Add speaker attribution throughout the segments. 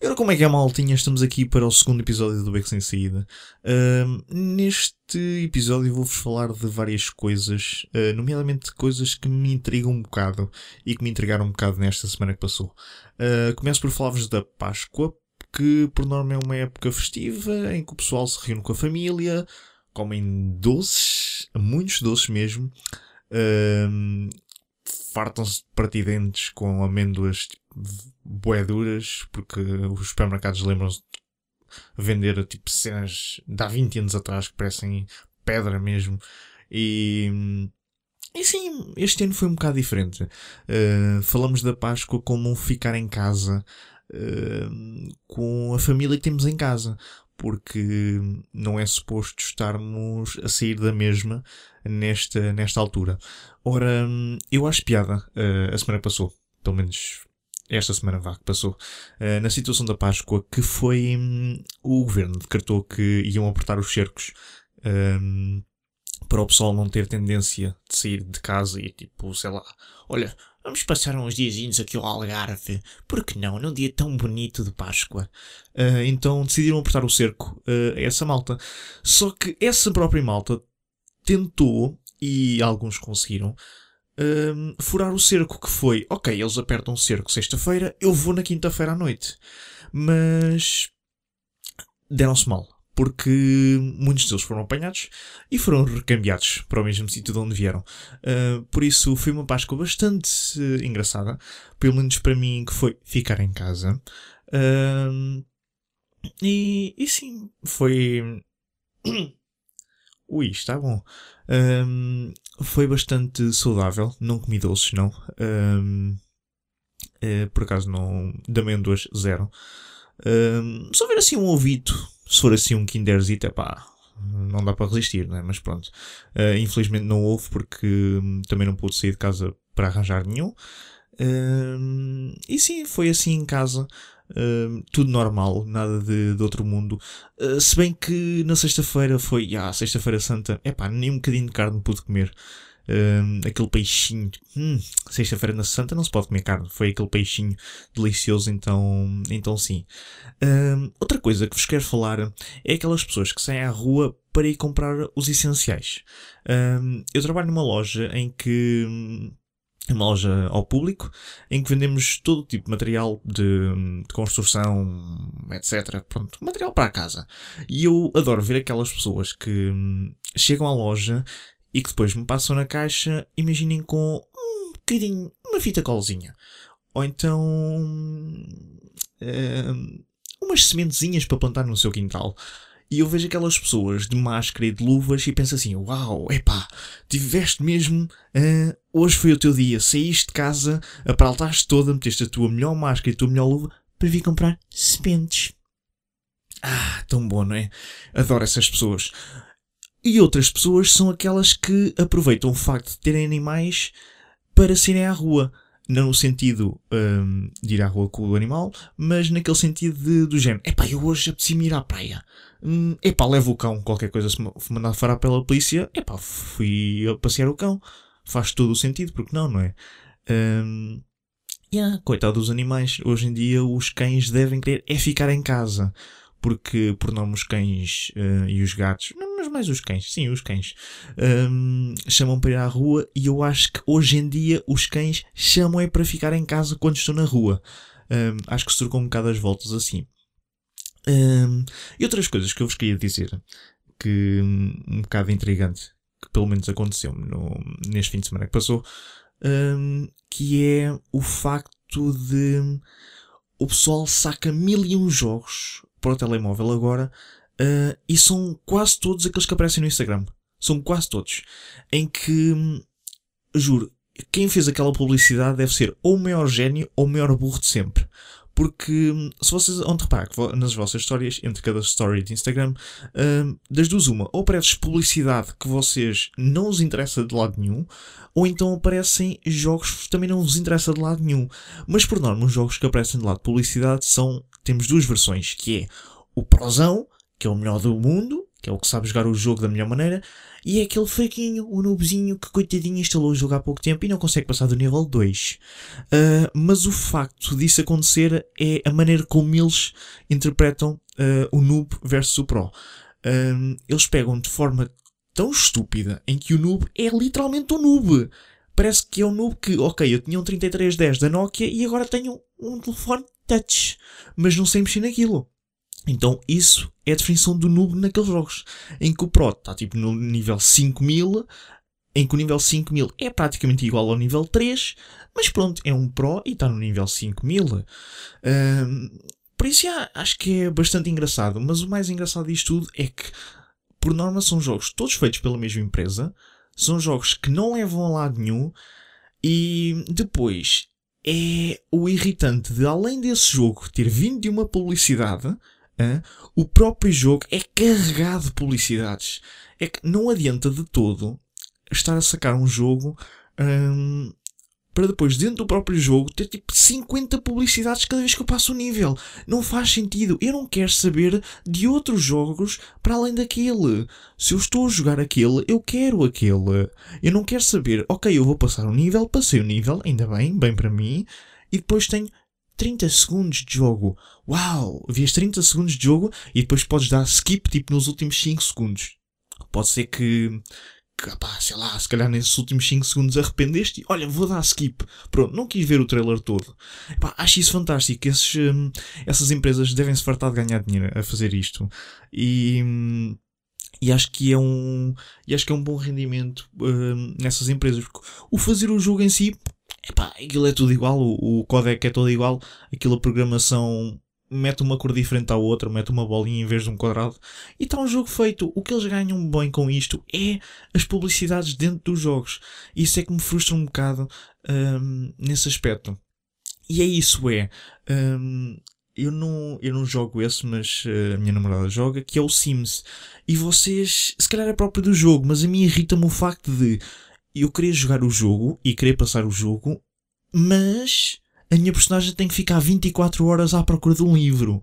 Speaker 1: E ora, como é que é, maltinha? Estamos aqui para o segundo episódio do Beco Sem Saída. Ahm, neste episódio vou-vos falar de várias coisas, ah, nomeadamente coisas que me intrigam um bocado e que me intrigaram um bocado nesta semana que passou. Ah, começo por falar-vos da Páscoa, que por norma é uma época festiva em que o pessoal se reúne com a família, comem doces, muitos doces mesmo, ahm, fartam-se de partidentes com amêndoas tipo, duras, porque os supermercados lembram-se de vender tipo cenas de há 20 anos atrás que parecem pedra mesmo. E, e sim, este ano foi um bocado diferente. Uh, falamos da Páscoa como ficar em casa uh, com a família que temos em casa. Porque não é suposto estarmos a sair da mesma nesta, nesta altura. Ora, eu acho piada uh, a semana passou. Pelo menos esta semana vá que passou, uh, na situação da Páscoa, que foi hum, o governo decretou que iam apertar os cercos hum, para o pessoal não ter tendência de sair de casa e tipo, sei lá, olha, vamos passar uns diazinhos aqui ao Algarve, por que não, num dia tão bonito de Páscoa. Uh, então decidiram apertar o cerco uh, a essa malta. Só que essa própria malta tentou, e alguns conseguiram, hum, furar o cerco, que foi, ok, eles apertam o cerco sexta-feira, eu vou na quinta-feira à noite. Mas deram-se mal, porque muitos deles foram apanhados e foram recambiados para o mesmo sítio de onde vieram. Uh, por isso foi uma Páscoa bastante uh, engraçada, pelo menos para mim, que foi ficar em casa. Uh, e, e sim, foi. Ui, está bom. Um, foi bastante saudável. Não comi doces, não. Um, eh, por acaso não. De amêndoas, zero. Um, só ver assim um ovito. Se for assim um Kinderzito, é pá. Não dá para resistir, né? Mas pronto. Uh, infelizmente não houve porque hum, também não pude sair de casa para arranjar nenhum. Um, e sim, foi assim em casa. Uh, tudo normal, nada de, de outro mundo. Uh, se bem que na sexta-feira foi, ah, sexta-feira santa, é pá, nem um bocadinho de carne pude comer. Uh, aquele peixinho, hum, sexta-feira na santa não se pode comer carne, foi aquele peixinho delicioso, então, então sim. outra coisa que vos quero falar é aquelas pessoas que saem à rua para ir comprar os essenciais. eu trabalho numa loja em que uma loja ao público em que vendemos todo tipo de material de, de, construção, etc. Pronto, material para a casa. E eu adoro ver aquelas pessoas que hum, chegam à loja e que depois me passam na caixa, imaginem com um bocadinho, uma fita colzinha. Ou então. Hum, umas sementezinhas para plantar no seu quintal. E eu vejo aquelas pessoas de máscara e de luvas e penso assim: Uau, epá, tiveste mesmo. Uh, hoje foi o teu dia, saíste de casa, apraltaste toda, meteste a tua melhor máscara e a tua melhor luva para vir comprar sementes. Ah, tão bom, não é? Adoro essas pessoas. E outras pessoas são aquelas que aproveitam o facto de terem animais para saírem à rua não no sentido um, de ir à rua com o animal, mas naquele sentido de, do género: epá, eu hoje apeteci-me ir à praia. Hum, epá, levo o cão, qualquer coisa se mandar fora pela polícia, epá, fui a passear o cão. Faz todo o sentido, porque não, não é? Um, yeah, coitado dos animais. Hoje em dia os cães devem querer é ficar em casa. Porque, por norma, os cães uh, e os gatos, mas mais os cães, sim, os cães, um, chamam para ir à rua e eu acho que hoje em dia os cães chamam é para ficar em casa quando estão na rua. Um, acho que trocou um bocado as voltas assim. Um, e outras coisas que eu vos queria dizer, que um bocado intrigante, que pelo menos aconteceu-me neste fim de semana que passou, que é o facto de o pessoal saca mil e um jogos para o telemóvel agora uh, e são quase todos aqueles que aparecem no Instagram. São quase todos. Em que, juro, quem fez aquela publicidade deve ser ou o maior gênio ou o maior burro de sempre. Porque se vocês reparar que nas vossas histórias, entre cada story de Instagram, uh, das duas uma, ou aparece publicidade que vocês não os interessa de lado nenhum, ou então aparecem jogos que também não vos interessa de lado nenhum. Mas por norma, os jogos que aparecem de lado de publicidade são. Temos duas versões, que é o Prozão, que é o melhor do mundo, que é o que sabe jogar o jogo da melhor maneira, e é aquele fraquinho, o noobzinho que coitadinho instalou o jogo há pouco tempo e não consegue passar do nível 2. Uh, mas o facto disso acontecer é a maneira como eles interpretam uh, o noob versus o pro. Uh, eles pegam de forma tão estúpida em que o noob é literalmente um noob. Parece que é um noob que, ok, eu tinha um 3310 da Nokia e agora tenho um telefone touch, mas não sei mexer naquilo. Então isso é a definição do noob naqueles jogos, em que o Pro está tipo no nível 5000, em que o nível 5000 é praticamente igual ao nível 3, mas pronto, é um Pro e está no nível 5000. Um, por isso já, acho que é bastante engraçado, mas o mais engraçado disto tudo é que, por norma, são jogos todos feitos pela mesma empresa, são jogos que não levam a lado nenhum, e depois é o irritante de, além desse jogo ter vindo de uma publicidade, O próprio jogo é carregado de publicidades. É que não adianta de todo estar a sacar um jogo hum, para depois, dentro do próprio jogo, ter tipo 50 publicidades cada vez que eu passo o nível. Não faz sentido. Eu não quero saber de outros jogos para além daquele. Se eu estou a jogar aquele, eu quero aquele. Eu não quero saber, ok, eu vou passar o nível, passei o nível, ainda bem, bem para mim, e depois tenho 30 segundos de jogo. Uau! Vias 30 segundos de jogo e depois podes dar skip tipo nos últimos 5 segundos. Pode ser que, que sei lá, se calhar nesses últimos 5 segundos arrependeste e olha, vou dar skip. Pronto, não quis ver o trailer todo. Acho isso fantástico. Esses, hum, essas empresas devem se fartar de ganhar dinheiro a fazer isto. E. Hum, e acho que é um e acho que é um bom rendimento hum, nessas empresas o fazer o jogo em si epá, aquilo é tudo igual, o, o código é todo igual, aquilo a programação mete uma cor diferente à outra, mete uma bolinha em vez de um quadrado e está um jogo feito. O que eles ganham bem com isto é as publicidades dentro dos jogos. Isso é que me frustra um bocado um, nesse aspecto. E é isso, é. Um, eu não, eu não jogo esse, mas uh, a minha namorada joga, que é o Sims. E vocês, se calhar é próprio do jogo, mas a mim irrita-me o facto de eu querer jogar o jogo e querer passar o jogo, mas a minha personagem tem que ficar 24 horas à procura de um livro.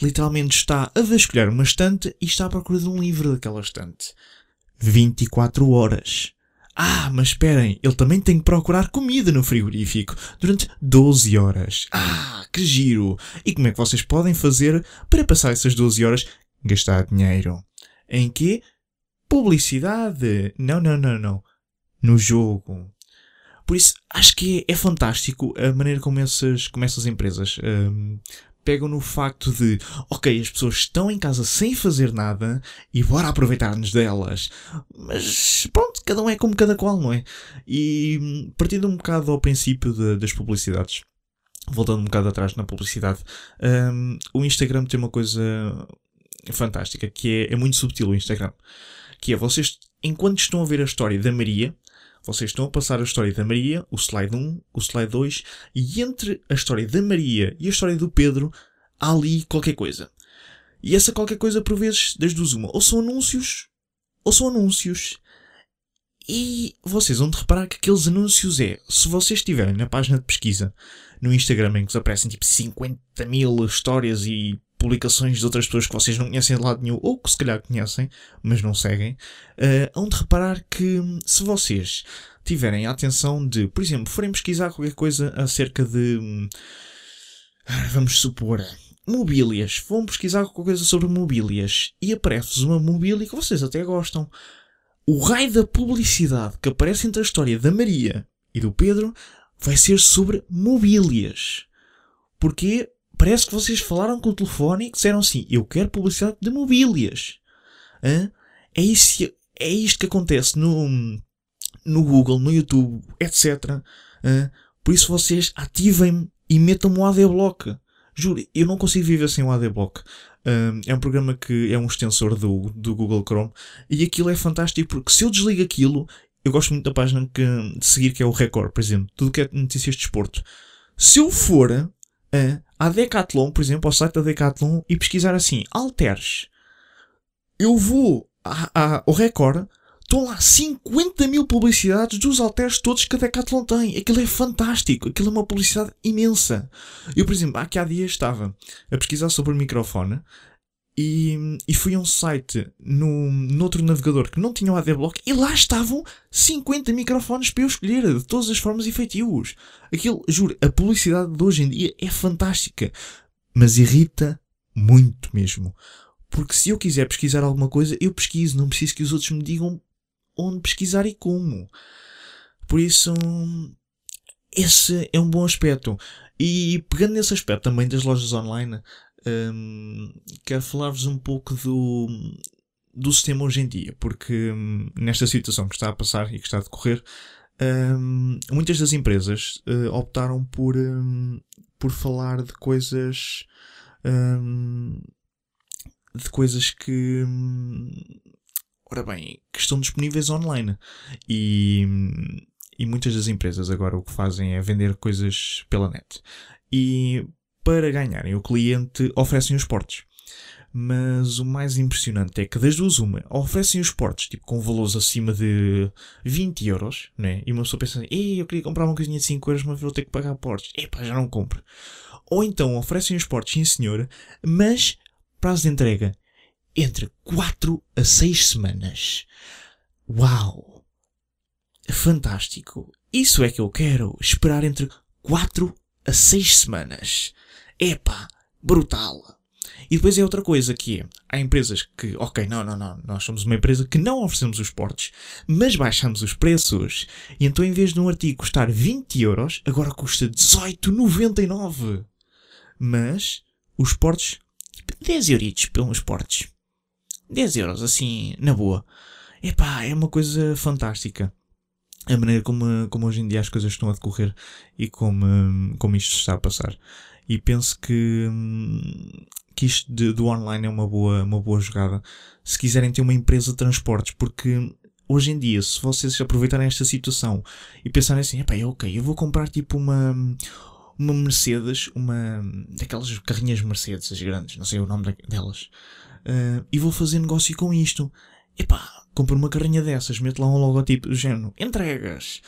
Speaker 1: Literalmente está a vasculhar uma estante e está à procura de um livro daquela estante. 24 horas. Ah, mas esperem, ele também tem que procurar comida no frigorífico durante 12 horas. Ah, que giro! E como é que vocês podem fazer para passar essas 12 horas? Gastar dinheiro. Em quê? Publicidade. Não, não, não, não no jogo. Por isso, acho que é, é fantástico a maneira como essas, como essas empresas um, pegam no facto de, ok, as pessoas estão em casa sem fazer nada e bora aproveitar-nos delas. Mas pronto, cada um é como cada qual, não é? E hum, partindo um bocado ao princípio de, das publicidades, voltando um bocado atrás na publicidade, um, o Instagram tem uma coisa fantástica que é, é muito subtil o Instagram. Que é vocês, enquanto estão a ver a história da Maria, vocês estão a passar a história da Maria, o slide 1, o slide 2, e entre a história da Maria e a história do Pedro há ali qualquer coisa. E essa qualquer coisa, por vezes, das duas uma, ou são anúncios, ou são anúncios. E vocês vão de reparar que aqueles anúncios é, se vocês estiverem na página de pesquisa no Instagram em que vos aparecem tipo 50 mil histórias e publicações de outras pessoas que vocês não conhecem de lado nenhum, ou que se calhar conhecem, mas não seguem, uh, de reparar que se vocês tiverem a atenção de, por exemplo, forem pesquisar qualquer coisa acerca de. Hum, vamos supor. Mobílias. Vão pesquisar qualquer coisa sobre mobílias e aparece-vos uma mobília que vocês até gostam. O raio da publicidade que aparece entre a história da Maria e do Pedro vai ser sobre mobílias. Porquê? Parece que vocês falaram com o telefone e disseram assim: Eu quero publicidade de mobílias. Hã? É, isso, é isto que acontece no, no Google, no YouTube, etc. Hã? Por isso vocês ativem-me e metam-me o ADBlock. Juro, eu não consigo viver sem o ADBlock. É um programa que é um extensor do, do Google Chrome e aquilo é fantástico porque se eu desligo aquilo, eu gosto muito da página que, de seguir que é o Record, por exemplo, tudo que é notícias de desporto. Se eu for a, à Decathlon, por exemplo, ao site da Decathlon e pesquisar assim, Alters. Eu vou a, a, ao Record, estão lá 50 mil publicidades dos Alters todos que a Decathlon tem. Aquilo é fantástico, aquilo é uma publicidade imensa. Eu, por exemplo, aqui há dias estava a pesquisar sobre o microfone E, e fui a um site no, no outro navegador que não tinha o ADBlock e lá estavam 50 microfones para eu escolher de todas as formas e. Aquilo, juro, a publicidade de hoje em dia é fantástica, mas irrita muito mesmo. Porque se eu quiser pesquisar alguma coisa, eu pesquiso, não preciso que os outros me digam onde pesquisar e como. Por isso, esse é um bom aspecto. E pegando nesse aspecto também das lojas online, um, quero falar-vos um pouco do, do sistema hoje em dia, porque um, nesta situação que está a passar e que está a decorrer, um, muitas das empresas uh, optaram por, hum, por falar de coisas hum, de coisas que hum, ora bem, que estão disponíveis online e e muitas das empresas agora o que fazem é vender coisas pela net. E para ganharem o cliente oferecem os portos. Mas o mais impressionante é que das duas uma, oferecem os portos tipo, com valores acima de 20 euros, né? E uma pessoa pensa assim, eu queria comprar uma coisinha de 5 euros, mas vou ter que pagar portos. Epá, já não compro. Ou então oferecem os portos, sim senhora, mas prazo de entrega entre 4 a 6 semanas. Uau! fantástico. Isso é que eu quero. Esperar entre 4 a 6 semanas. Epá, brutal. E depois é outra coisa que é, há empresas que, ok, não, não, não, nós somos uma empresa que não oferecemos os portes, mas baixamos os preços. E então em vez de um artigo custar 20 euros, agora custa 18,99. Mas os portes, 10 euritos pelos portes. 10 euros, assim, na boa. Epá, é uma coisa fantástica a maneira como, como hoje em dia as coisas estão a decorrer e como, como isto está a passar. E penso que, que isto de, do online é uma boa, uma boa jogada se quiserem ter uma empresa de transportes, porque hoje em dia, se vocês aproveitarem esta situação e pensarem assim, epá, é ok, eu vou comprar tipo uma, uma Mercedes, uma daquelas carrinhas Mercedes, as grandes, não sei o nome delas, uh, e vou fazer negócio com isto. Epá, compro uma carrinha dessas, meto lá um logotipo do género, entregas.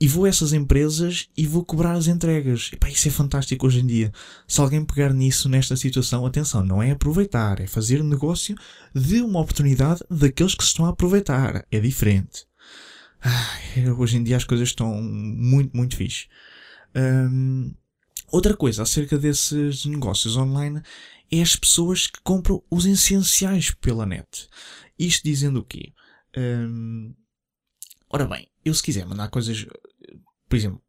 Speaker 1: E vou a essas empresas e vou cobrar as entregas. Epá, isso é fantástico hoje em dia. Se alguém pegar nisso, nesta situação, atenção, não é aproveitar, é fazer negócio de uma oportunidade daqueles que se estão a aproveitar. É diferente. Ai, hoje em dia as coisas estão muito, muito fixe. Um, outra coisa acerca desses negócios online é as pessoas que compram os essenciais pela net. Isto dizendo o quê? Hum, ora bem, eu se quiser mandar coisas, por exemplo,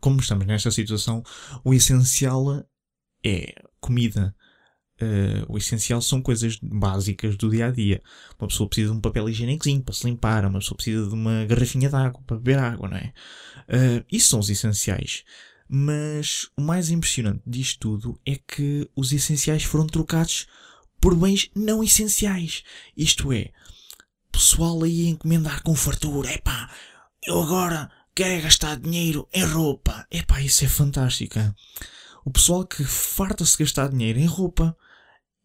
Speaker 1: como estamos nesta situação, o essencial é comida. Uh, o essencial são coisas básicas do dia a dia. Uma pessoa precisa de um papel higiênicozinho para se limpar, uma pessoa precisa de uma garrafinha de água para beber água, não é? Uh, isso são os essenciais. Mas o mais impressionante disto tudo é que os essenciais foram trocados por bens não essenciais. Isto é, pessoal aí a encomendar com fartura. Epá, eu agora quero é gastar dinheiro em roupa. Epá, isso é fantástico. Hein? O pessoal que farta-se gastar dinheiro em roupa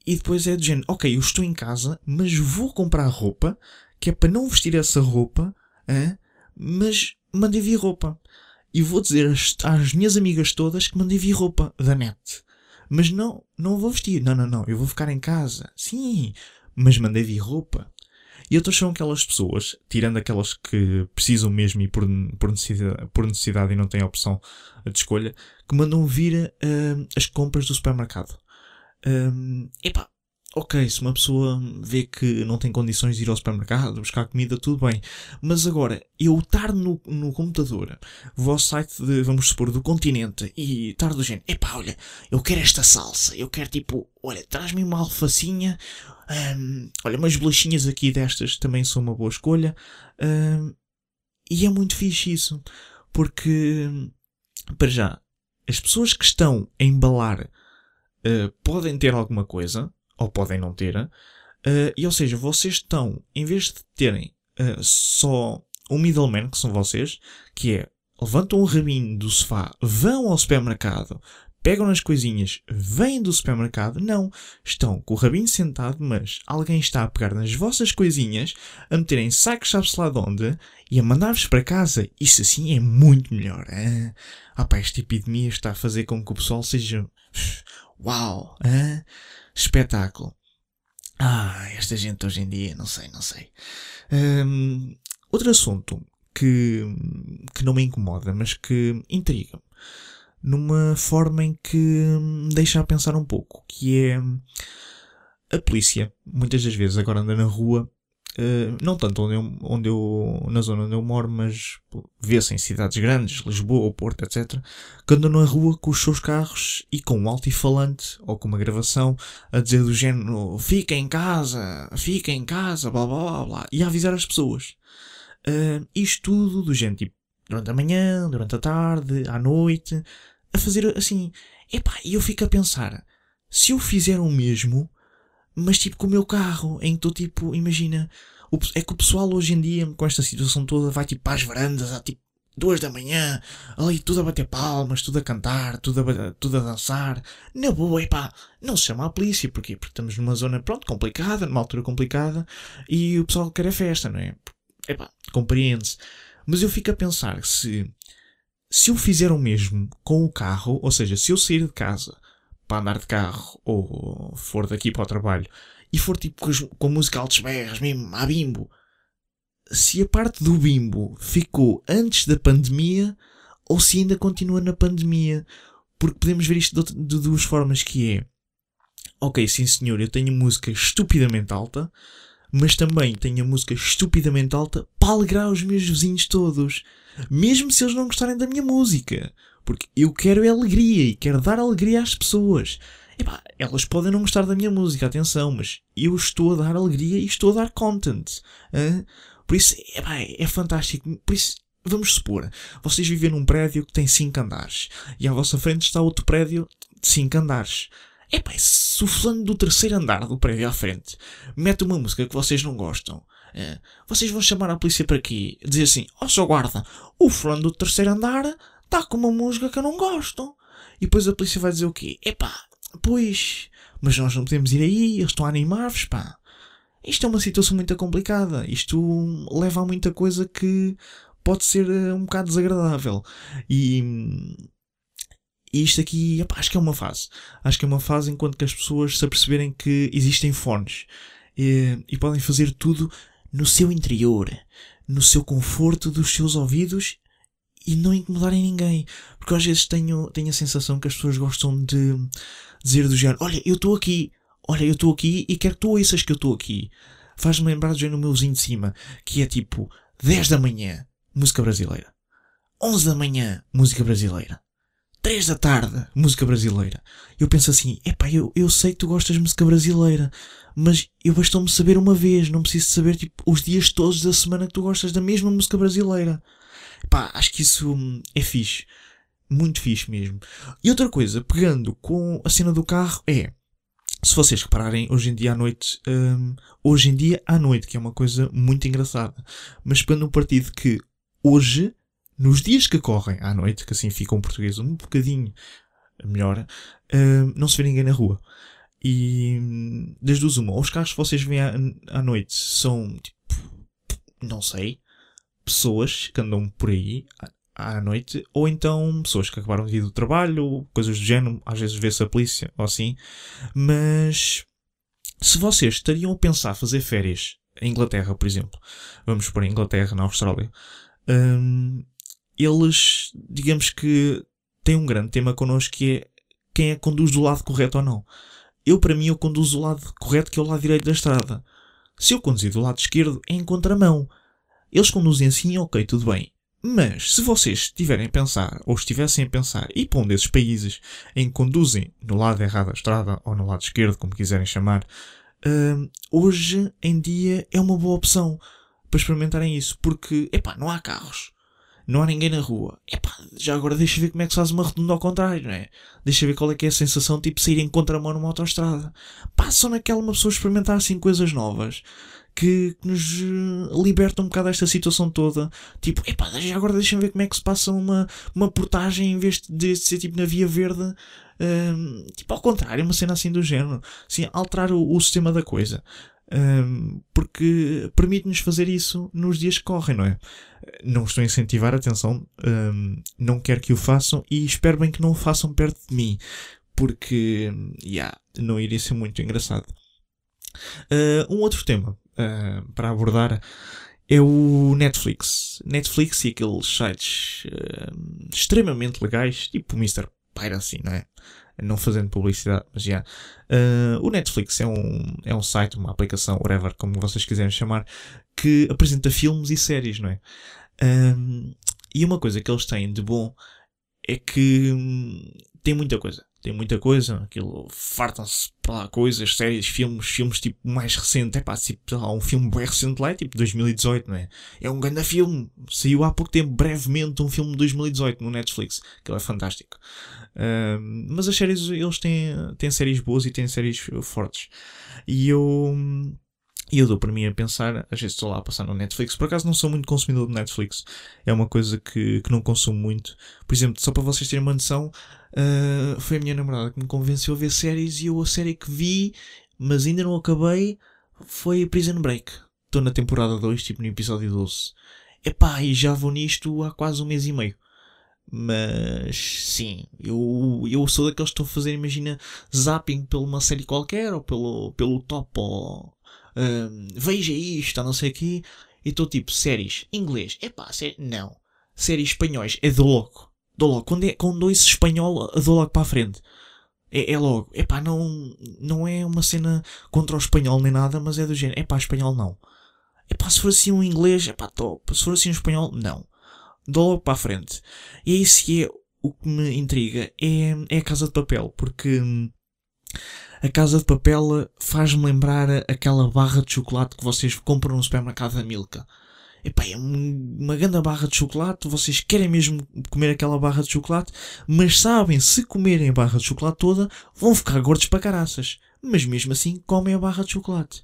Speaker 1: e depois é do género, ok, eu estou em casa, mas vou comprar roupa, que é para não vestir essa roupa, hein? mas mandei vir roupa. E vou dizer às, às minhas amigas todas que mandei vir roupa da net. Mas não, não vou vestir. Não, não, não. Eu vou ficar em casa. Sim, mas mandei vir roupa. E outras são aquelas pessoas, tirando aquelas que precisam mesmo e por, por, necessidade, por necessidade e não têm opção de escolha, que mandam vir uh, as compras do supermercado. Um, epá, ok, se uma pessoa vê que não tem condições de ir ao supermercado, buscar comida, tudo bem. Mas agora, eu estar no, no computador, vou ao site de, vamos supor, do continente e estar do género, epá, olha, eu quero esta salsa, eu quero tipo, olha, traz-me uma alfacinha, hum, olha, umas bolachinhas aqui destas também são uma boa escolha. Hum, e é muito fixe isso, porque, para já, as pessoas que estão a embalar uh, podem ter alguma coisa, ou podem não ter. Uh, e ou seja, vocês estão, em vez de terem uh, só um middleman, que são vocês, que é levantam o rabinho do sofá, vão ao supermercado, pegam as coisinhas, vêm do supermercado, não. Estão com o rabinho sentado, mas alguém está a pegar nas vossas coisinhas, a meterem sacos sabe-se lá de onde, e a mandar-vos para casa. Isso assim é muito melhor. Ah pá, esta epidemia está a fazer com que o pessoal seja... Uau! Hein? Espetáculo. Ah, esta gente hoje em dia, não sei, não sei. Um, outro assunto que, que não me incomoda, mas que intriga numa forma em que me deixa a pensar um pouco, que é a polícia, muitas das vezes agora anda na rua Uh, não tanto onde eu, onde eu, na zona onde eu moro, mas vê-se em cidades grandes, Lisboa, Porto, etc., que andam na rua com os seus carros e com um altifalante ou com uma gravação a dizer do género fica em casa, fica em casa, blá blá blá, blá e a avisar as pessoas. Uh, isto tudo do género, tipo, durante a manhã, durante a tarde, à noite, a fazer assim. Epá, e eu fico a pensar, se eu fizer o mesmo, mas tipo com o meu carro, em que estou tipo, imagina, é que o pessoal hoje em dia, com esta situação toda, vai tipo as varandas, a tipo duas da manhã, ali tudo a bater palmas, tudo a cantar, tudo a, tudo a dançar. Na boa, epá, não se chama a polícia, porquê? Porque estamos numa zona, pronto, complicada, numa altura complicada, e o pessoal quer a festa, não é? Epá, compreende-se. Mas eu fico a pensar se, se eu fizer o mesmo com o carro, ou seja, se eu sair de casa para andar de carro ou for daqui para o trabalho e for tipo com, música altos berros, mesmo a bimbo, se a parte do bimbo ficou antes da pandemia ou se ainda continua na pandemia. Porque podemos ver isto de, de duas formas que é ok, sim senhor, eu tenho música estupidamente alta, mas também tenho a música estupidamente alta para alegrar os meus vizinhos todos, mesmo se eles não gostarem da minha música. Porque eu quero é alegria e quero dar alegria às pessoas. Epá, elas podem não gostar da minha música, atenção, mas eu estou a dar alegria e estou a dar content. Hein? Por isso, epá, é fantástico. Por isso, vamos supor, vocês vivem num prédio que tem 5 andares e à vossa frente está outro prédio de 5 andares. Epá, se o fulano do terceiro andar do prédio à frente mete uma música que vocês não gostam, é, vocês vão chamar a polícia para aqui, dizer assim: Ó, oh, seu guarda, o fulano do terceiro andar está com uma música que eu não gosto. E depois a polícia vai dizer o quê? Epá, pois, mas nós não podemos ir aí, eles estão a animar-vos, pá. Isto é uma situação muito complicada. Isto leva a muita coisa que pode ser eh, um bocado desagradável. E, e isto aqui, epá, acho que é uma fase. Acho que é uma fase enquanto que as pessoas se aperceberem que existem fones e, e podem fazer tudo no seu interior, no seu conforto dos seus ouvidos e não incomodarem ninguém. Porque às vezes tenho, tenho a sensação que as pessoas gostam de dizer do género: Olha, eu estou aqui, olha, eu estou aqui e quero que tu ouças que eu estou aqui. Faz-me lembrar do género meu vizinho de cima, que é tipo 10 da manhã, música brasileira. 11 da manhã, música brasileira. 3 da tarde, música brasileira. Eu penso assim, epá, eu, eu sei que tu gostas de música brasileira, mas eu bastou-me saber uma vez, não preciso saber tipo, os dias todos da semana que tu gostas da mesma música brasileira. Pá, acho que isso hum, é fixe. Muito fixe mesmo. E outra coisa, pegando com a cena do carro, é. Se vocês repararem, hoje em dia à noite, um, hoje em dia à noite, que é uma coisa muito engraçada, mas pegando um partido que hoje, nos dias que correm à noite, que assim fica um português um bocadinho melhor, um, não se vê ninguém na rua. E hum, das duas uma, os carros que vocês veem à, à noite são tipo, não sei, pessoas que andam por aí à noite, ou então pessoas que acabaram de ir do trabalho, coisas do género, às vezes vê-se a polícia ou assim. Mas se vocês estariam a pensar fazer férias em Inglaterra, por exemplo, vamos por Inglaterra, na Austrália, hum, eles, digamos que, têm um grande tema connosco que é quem é que conduz do lado correto ou não. Eu, para mim, eu conduzo do lado correto, que é o lado direito da estrada. Se eu conduzir do lado esquerdo, é em contramão. Eles conduzem assim, ok, tudo bem. Mas se vocês estiverem a pensar, ou estivessem a pensar, e para um desses países em que conduzem no lado errado da estrada, ou no lado esquerdo, como quiserem chamar, uh, hoje em dia é uma boa opção para experimentarem isso. Porque, epá, não há carros. Não há ninguém na rua. Epá, já agora deixa ver como é que se faz uma rotunda ao contrário, não é? Deixa ver qual é que é a sensação, tipo, sair em contramão numa autoestrada. Passam naquela uma pessoa experimentar assim coisas novas que, que, nos eh, liberta um bocado desta situação toda. Tipo, epá, agora deixa-me ver como é que se passa uma, uma portagem em vez de ser tipo na Via Verde. Um, tipo, ao contrário, uma cena assim do género. Assim, alterar o, o sistema da coisa. Um, porque permite-nos fazer isso nos dias que correm, não é? Não estou a incentivar, atenção, um, não quero que o façam e espero bem que não o façam perto de mim, porque, yeah, não iria ser muito engraçado. Uh, um outro tema uh, para abordar é o Netflix. Netflix e aqueles sites uh, extremamente legais, tipo Mr. Piracy, não é? Não fazendo publicidade, mas já. o Netflix é um, é um site, uma aplicação, whatever, como vocês quiserem chamar, que apresenta filmes e séries, não é? e uma coisa que eles têm de bom é que hum, tem muita coisa tem muita coisa, aquilo fartam-se para coisas, séries, filmes, filmes tipo mais recente, é pá, tipo, lá, um filme bem recente lá, é tipo 2018, não é? É um grande filme, saiu há pouco tempo, brevemente, um filme de 2018 no Netflix, que é fantástico. Uh, mas as séries, eles têm, têm séries boas e têm séries fortes. E eu. E eu dou para mim a pensar, às vezes estou lá a passar no Netflix, por acaso não sou muito consumidor de Netflix, é uma coisa que, que não consumo muito. Por exemplo, só para vocês terem uma noção, uh, foi a minha namorada que me convenceu a ver séries e eu a série que vi, mas ainda não acabei, foi Prison Break. Estou na temporada 2, tipo no episódio 12. Epá, e já vou nisto há quase um mês e meio. Mas sim, eu, eu sou daqueles que estão a fazer, imagina, zapping pela uma série qualquer, ou pelo, pelo top, ou um, veja isto, não sei o quê. E estou tipo, séries, inglês, epá, série, não. Séries espanhóis, é do louco. Dou logo. Quando, é, quando ouço espanhol, dou logo para a frente. É, é logo. Epá, não, não é uma cena contra o espanhol nem nada, mas é do género. Epá, espanhol não. Epá, se for assim um inglês, epá, top. Se for assim um espanhol, não. Dou logo para a frente. E é isso que é o que me intriga. É, é a Casa de Papel, porque hum, a Casa de Papel faz-me lembrar aquela barra de chocolate que vocês compram no supermercado da Milka. Epá, é uma grande barra de chocolate, vocês querem mesmo comer aquela barra de chocolate, mas sabem, se comerem a barra de chocolate toda, vão ficar gordos para caraças. Mas mesmo assim, comem a barra de chocolate.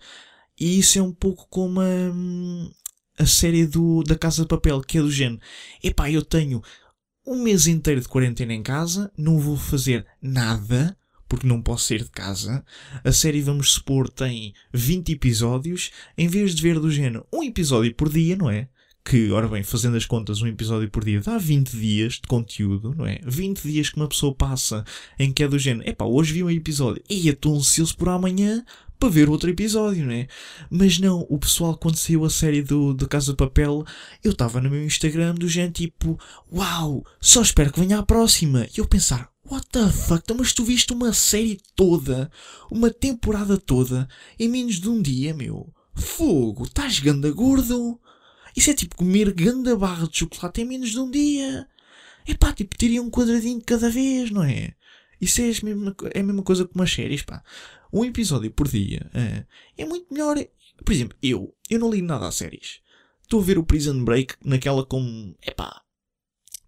Speaker 1: E isso é um pouco como a, a série do, da Casa de Papel, que é do género. Epá, eu tenho um mês inteiro de quarentena em casa, não vou fazer nada, porque não posso sair de casa. A série, vamos supor, tem 20 episódios. Em vez de ver do género um episódio por dia, não é? Que, ora bem, fazendo as contas, um episódio por dia dá 20 dias de conteúdo, não é? 20 dias que uma pessoa passa em que é do género, epá, hoje vi um episódio e estou ansioso por amanhã para ver outro episódio, não é? Mas não, o pessoal, quando saiu a série do, do Casa de Papel, eu estava no meu Instagram do género tipo, uau, só espero que venha a próxima. E eu pensar, What the fuck? Então, mas tu viste uma série toda, uma temporada toda, em menos de um dia, meu? Fogo, estás ganda gordo? Isso é tipo comer ganda barra de chocolate em menos de um dia. É pá, tipo, teria um quadradinho cada vez, não é? Isso é a mesma, é a mesma coisa que umas séries, pá. Um episódio por dia é, é muito melhor. Por exemplo, eu, eu não ligo nada a séries. Estou a ver o Prison Break naquela como, é pá,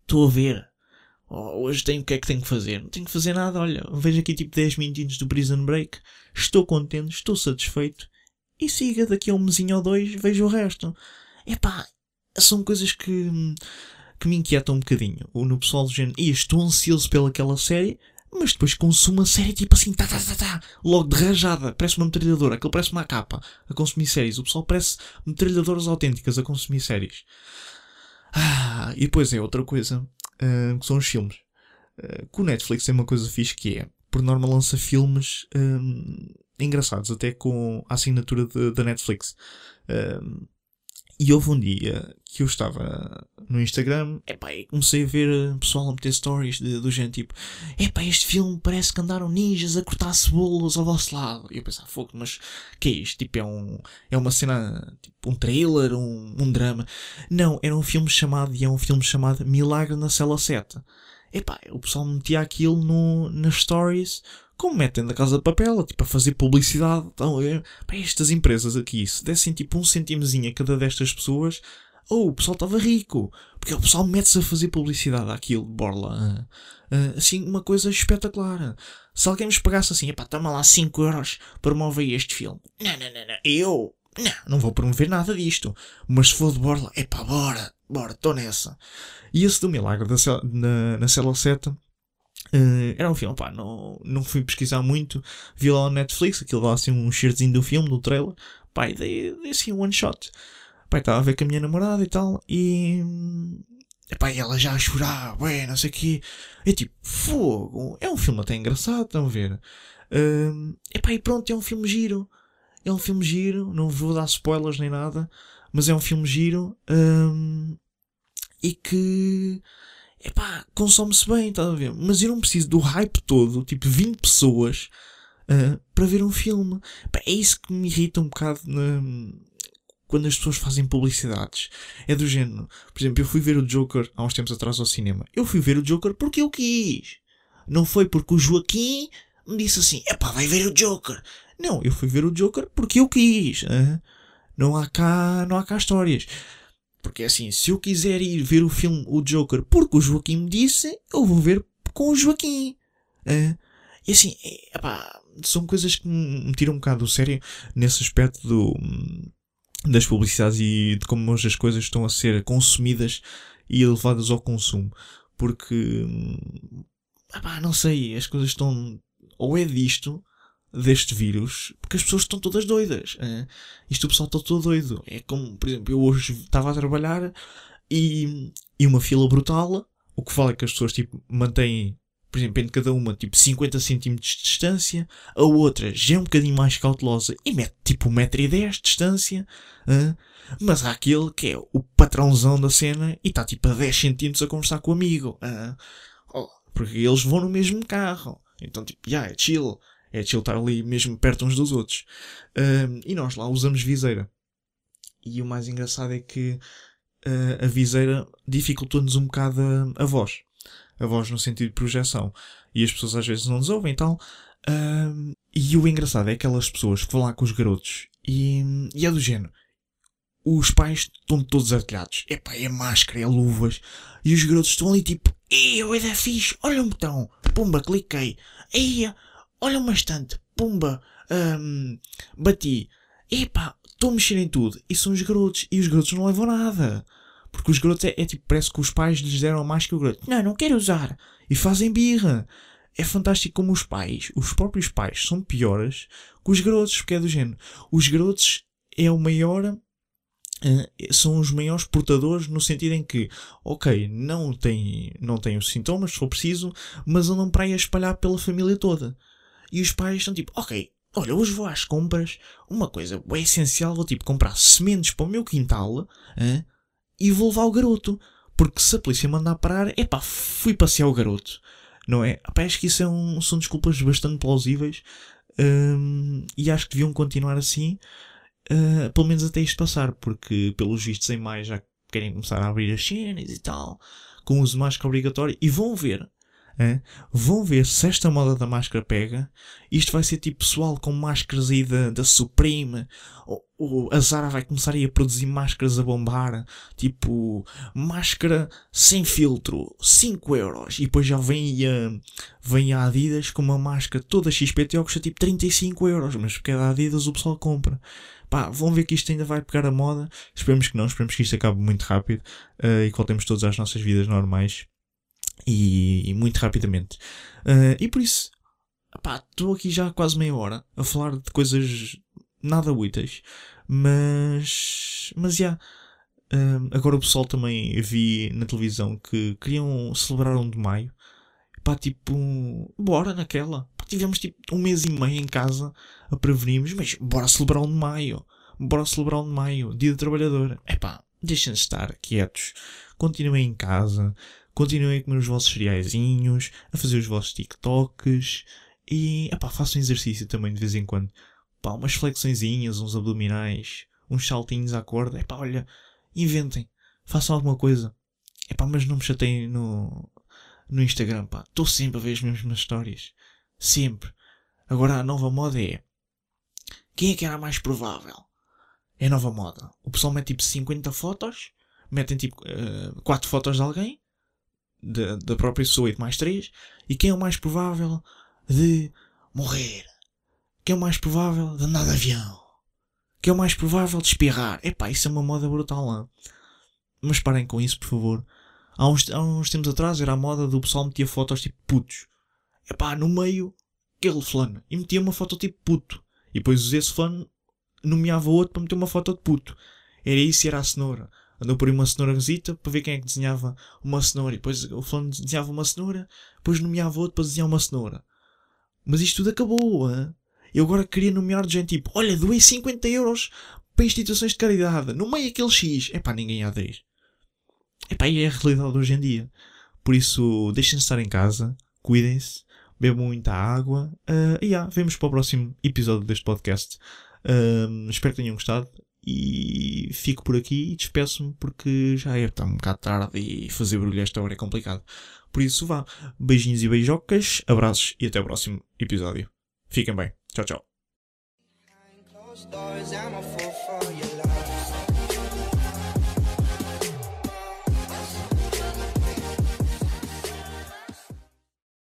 Speaker 1: estou a ver Oh, hoje tenho o que é que tenho que fazer? Não tenho que fazer nada, olha, vejo aqui tipo 10 minutinhos do Prison Break, estou contente, estou satisfeito e siga daqui a um mesinho ou dois, vejo o resto. Epá, são coisas que, que me inquietam um bocadinho. No pessoal do género, e estou ansioso pelaquela série, mas depois consumo a série tipo assim, tá, tá, tá, tá, logo de rajada, parece uma metralhadora, aquilo parece uma capa a consumir séries. O pessoal parece metralhadoras autênticas a consumir séries. Ah, e depois é outra coisa uh, que são os filmes. Uh, o Netflix tem uma coisa fixe que é, por norma, lança filmes um, engraçados, até com a assinatura da Netflix. E houve um dia que eu estava no Instagram epá, e comecei a ver pessoal a meter stories de, do género tipo epá, este filme parece que andaram ninjas a cortar cebolas ao vosso lado. E eu pensava, fogo, mas que é isto? Tipo, é, um, é uma cena, tipo, um trailer, um, um drama. Não, era um filme chamado, e é um filme chamado Milagre na Cela 7. Epá, o pessoal metia aquilo no, nas stories como metem da casa de papel, tipo, a fazer publicidade. Então, é, para estas empresas aqui, se dessem tipo um centimozinho a cada destas pessoas, oh, o pessoal estava rico. Porque o pessoal mete-se a fazer publicidade àquilo, borla. Uh, assim, uma coisa espetacular. Se alguém nos pagasse assim, epá, toma lá 5 euros, promover este filme. Não, não, não, não. Eu, não, não vou promover nada disto. Mas se for de borla, epá, bora, bora, estou nessa. E esse do Milagre da, na, na cela 7 Uh, era um filme, pá, não, não fui pesquisar muito. Vi lá no Netflix, aquilo lá assim um shirtzinho do filme, do trailer. Pá, e dei, dei assim um one shot. Pá, estava a ver com a minha namorada e tal. E. Epá, e ela já a chorar, ué, não sei o quê. É tipo, fogo. É um filme até engraçado, estão a ver? Uh, epá, e pronto, é um filme giro. é um filme giro, não vou dar spoilers nem nada, mas é um filme giro hum, e que epá, consome-se bem, estás a ver? Mas eu não preciso do hype todo, tipo 20 pessoas, uh, para ver um filme. Epá, é isso que me irrita um bocado na, quando as pessoas fazem publicidades. É do género. Por exemplo, eu fui ver o Joker há uns tempos atrás ao cinema. Eu fui ver o Joker porque eu quis. Não foi porque o Joaquim me disse assim: epá, vai ver o Joker. Não, eu fui ver o Joker porque eu quis. Uh, não há cá, não há cá histórias. Porque assim, se eu quiser ir ver o filme O Joker porque o Joaquim me disse, eu vou ver com o Joaquim. Uh, e assim, é, epá, são coisas que me tiram um bocado do sério nesse aspecto do, das publicidades e de como hoje as coisas estão a ser consumidas e levadas ao consumo. Porque, epá, não sei, as coisas estão. Ou é disto, deste vírus porque as pessoas estão todas doidas. É? Isto o pessoal está todo doido. É como, por exemplo, eu hoje estava a trabalhar e, e uma fila brutal. O que fala é que as pessoas tipo, mantêm, por exemplo, entre cada uma tipo 50 cm de distância, a outra já é um bocadinho mais cautelosa e mete tipo 1,10m de distância. É? Mas há aquele que é o patrãozão da cena e está tipo a 10 cm a conversar com o amigo. Oh, porque eles vão no mesmo carro. Então, tipo, yeah, é chill é chill estar ali mesmo perto uns dos outros. E nós lá usamos viseira. E o mais engraçado é que uh, a viseira dificultou-nos um bocado a, a, voz. A voz no sentido de projeção. E as pessoas às vezes não nos ouvem e tal. E o engraçado é aquelas pessoas que vão lá com os garotos e, e é do género. Os pais estão todos artilhados. Epá, é máscara, é luvas. E os garotos estão ali tipo, eu é da fixe, olha um botão. Pumba, cliquei. Eia, olha uma estante, pumba, um, bati, epá, estou a mexer em tudo. E são os garotos, e os garotos não levam nada. Porque os garotos é, é tipo, parece que os pais lhes deram mais que o garoto. Não, não quero usar. E fazem birra. É fantástico como os pais, os próprios pais, são piores que os garotos, porque é do género. Os garotos é o maior Uh, são os maiores portadores no sentido em que, ok, não têm, não têm os sintomas, se for preciso, mas andam para aí a espalhar pela família toda. E os pais estão tipo, ok, olha, hoje vou às compras, uma coisa é essencial, vou tipo comprar sementes para o meu quintal hein, e vou levar o garoto. Porque se a polícia mandar parar, é pá, fui passear o garoto. Não é? Epá, acho que isso é um, são desculpas bastante plausíveis hum, e acho que deviam continuar assim, uh, pelo menos até isto passar, porque pelos vistos em mais já querem começar a abrir as cenas e tal, com uso de máscara obrigatório, e vão ver Vão ver se esta moda da máscara pega. Isto vai ser tipo pessoal com máscaras aí da, da Supreme. Ou, ou a Zara vai começar aí a produzir máscaras a bombar. Tipo, máscara sem filtro, 5 euros. E depois já vem a, vem a Adidas com uma máscara toda XPTO que custa tipo 35 euros. Mas porque é da Adidas o pessoal compra. Pá, vão ver que isto ainda vai pegar a moda. Esperemos que não, esperemos que isto acabe muito rápido uh, e que voltemos todos às nossas vidas normais e, e muito rapidamente. Uh, e por isso, estou aqui já quase meia hora a falar de coisas nada úteis, mas, mas já. Yeah, agora o pessoal também vi na televisão que queriam celebrar um de maio. Pá, tipo, bora naquela. Pá, tivemos tipo um mês e meio em casa a prevenirmos, mas bora celebrar um de maio. Bora celebrar um de maio, dia do trabalhador. É pá, deixem-se estar quietos. Continuem em casa. Continuem a comer os vossos cereaizinhos, a fazer os vossos TikToks e epá, façam exercício também de vez em quando. Pá, umas flexõezinhas, uns abdominais, uns saltinhos à corda. Epá, olha, inventem, façam alguma coisa. Epá, mas não me chateiem no, no Instagram. Estou sempre a ver as mesmas histórias. Sempre. Agora a nova moda é. Quem é que era mais provável? É nova moda. O pessoal mete tipo 50 fotos, metem tipo uh, eh, 4 fotos de alguém da, da própria pessoa e de mais três, e quem é o mais provável de morrer? Quem é o mais provável de andar de avião? Quem é o mais provável de espirrar? Epá, isso é uma moda brutal, não? Mas parem com isso, por favor. Há uns, há uns tempos atrás era a moda do pessoal metia fotos tipo putos. Epá, no meio, aquele fulano. E metia uma foto tipo puto. E depois esse fulano nomeava outro para meter uma foto de puto. Era isso e era a cenoura andou por uma cenourazita para ver quem é que desenhava uma cenoura. E depois o fulano desenhava uma cenoura, depois nomeava outro para desenhar uma cenoura. Mas isto tudo acabou, hein? Eu agora queria nomear de gente tipo, olha, doei 50 euros para instituições de caridade, no meio aquele X. É pá, ninguém aderir. É pá, é a realidade hoje em dia. Por isso, deixem-se estar em casa, cuidem-se, bebam muita água. Uh, e yeah, vemos para o próximo episódio deste podcast. Uh, espero que tenham gostado e fico por aqui e despeço-me porque já é, está um bocado tarde e fazer barulho esta hora é complicado. Por isso vá, beijinhos e beijocas, abraços e até o próximo episódio. Fiquem bem. Tchau, tchau.